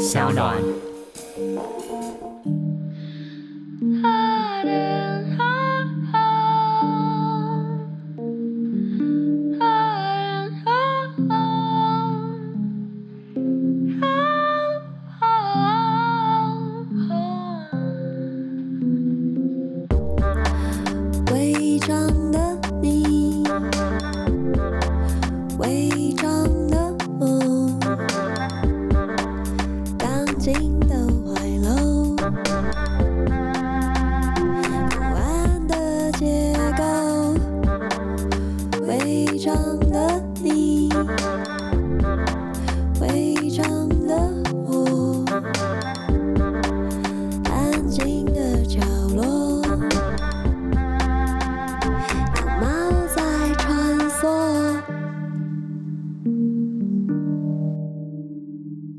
小暖。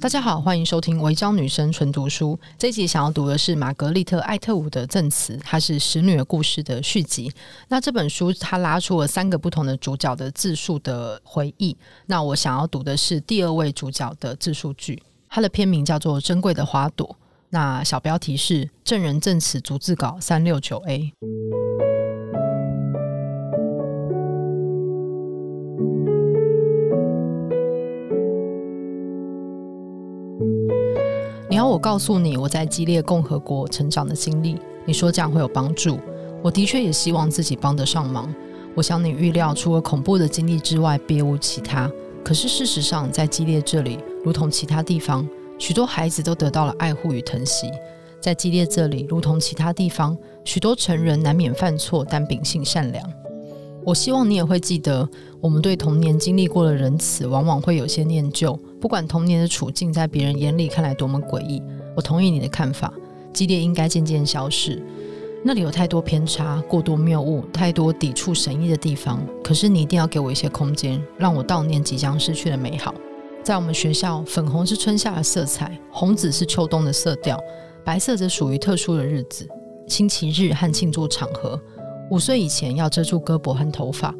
大家好，欢迎收听《违章女生纯读书》。这一集想要读的是玛格丽特·艾特伍的证词，它是《使女儿故事》的续集。那这本书它拉出了三个不同的主角的自述的回忆。那我想要读的是第二位主角的自述句，它的片名叫做《珍贵的花朵》。那小标题是“证人证词逐字稿三六九 A”。要我告诉你我在激烈共和国成长的经历，你说这样会有帮助。我的确也希望自己帮得上忙。我想你预料除了恐怖的经历之外，别无其他。可是事实上，在激烈这里，如同其他地方，许多孩子都得到了爱护与疼惜。在激烈这里，如同其他地方，许多成人难免犯错，但秉性善良。我希望你也会记得，我们对童年经历过的仁慈，往往会有些念旧。不管童年的处境在别人眼里看来多么诡异，我同意你的看法，激烈应该渐渐消逝。那里有太多偏差、过多谬误、太多抵触神意的地方。可是你一定要给我一些空间，让我悼念即将失去的美好。在我们学校，粉红是春夏的色彩，红紫是秋冬的色调，白色则属于特殊的日子，星期日和庆祝场合。五岁以前要遮住胳膊和头发，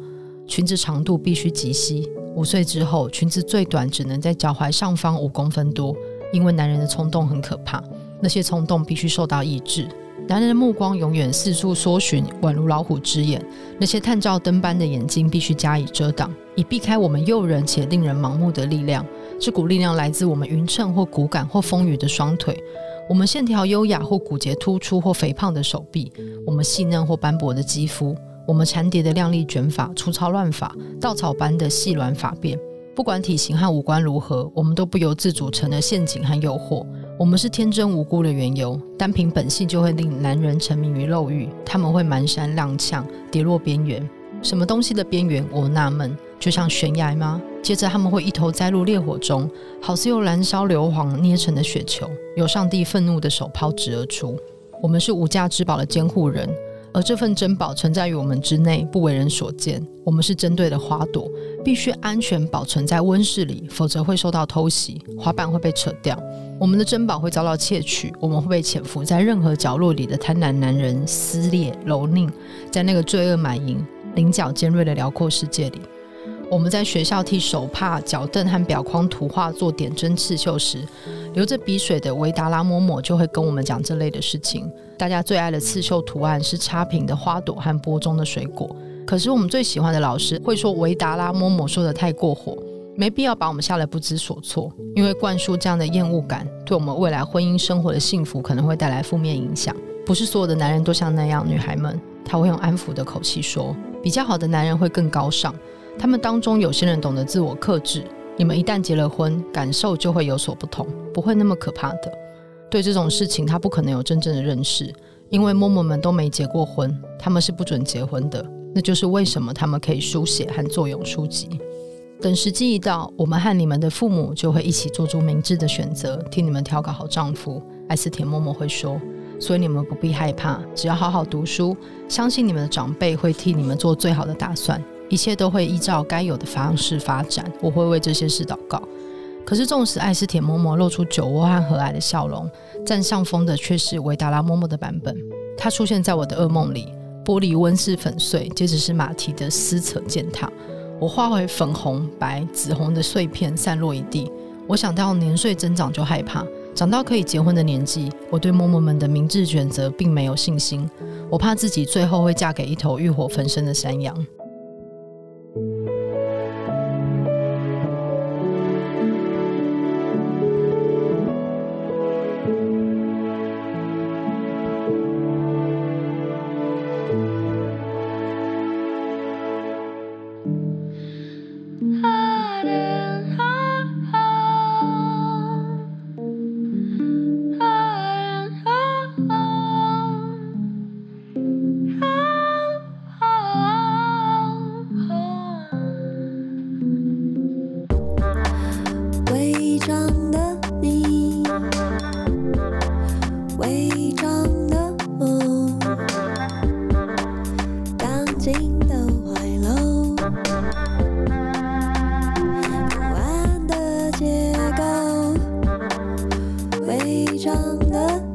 裙子长度必须及膝。五岁之后，裙子最短只能在脚踝上方五公分多，因为男人的冲动很可怕，那些冲动必须受到抑制。男人的目光永远四处搜寻，宛如老虎之眼，那些探照灯般的眼睛必须加以遮挡，以避开我们诱人且令人盲目的力量。这股力量来自我们匀称或骨感或丰腴的双腿。我们线条优雅或骨节突出或肥胖的手臂，我们细嫩或斑驳的肌肤，我们缠叠的亮丽卷发、粗糙乱发、稻草般的细软发辫。不管体型和五官如何，我们都不由自主成了陷阱和诱惑。我们是天真无辜的缘由，单凭本性就会令男人沉迷于肉欲。他们会蹒跚踉跄，跌落边缘。什么东西的边缘？我纳闷，就像悬崖吗？接着他们会一头栽入烈火中，好似用燃烧硫磺捏成的雪球，由上帝愤怒的手抛掷而出。我们是无价之宝的监护人，而这份珍宝存在于我们之内，不为人所见。我们是针对的花朵，必须安全保存在温室里，否则会受到偷袭，花瓣会被扯掉。我们的珍宝会遭到窃取，我们会被潜伏在任何角落里的贪婪男人撕裂、蹂躏，在那个罪恶满盈、棱角尖锐的辽阔世界里。我们在学校替手帕、脚凳和表框涂画做点针刺绣时，流着鼻水的维达拉嬷嬷就会跟我们讲这类的事情。大家最爱的刺绣图案是插瓶的花朵和钵中的水果。可是我们最喜欢的老师会说维达拉嬷嬷说得太过火，没必要把我们吓得不知所措。因为灌输这样的厌恶感，对我们未来婚姻生活的幸福可能会带来负面影响。不是所有的男人都像那样，女孩们，他会用安抚的口气说，比较好的男人会更高尚。他们当中有些人懂得自我克制，你们一旦结了婚，感受就会有所不同，不会那么可怕的。对这种事情，他不可能有真正的认识，因为嬷嬷们都没结过婚，他们是不准结婚的。那就是为什么他们可以书写和作咏书籍。等时机一到，我们和你们的父母就会一起做出明智的选择，替你们挑个好丈夫。艾斯田嬷嬷会说，所以你们不必害怕，只要好好读书，相信你们的长辈会替你们做最好的打算。一切都会依照该有的方式发展，我会为这些事祷告。可是，纵使艾斯铁嬷嬷露出酒窝和和蔼的笑容，占上风的却是维达拉嬷嬷的版本。她出现在我的噩梦里，玻璃温室粉碎，接着是马蹄的撕扯践踏。我化为粉红、白、紫红的碎片散落一地。我想到年岁增长就害怕，长到可以结婚的年纪，我对嬷嬷们的明智选择并没有信心。我怕自己最后会嫁给一头欲火焚身的山羊。唱的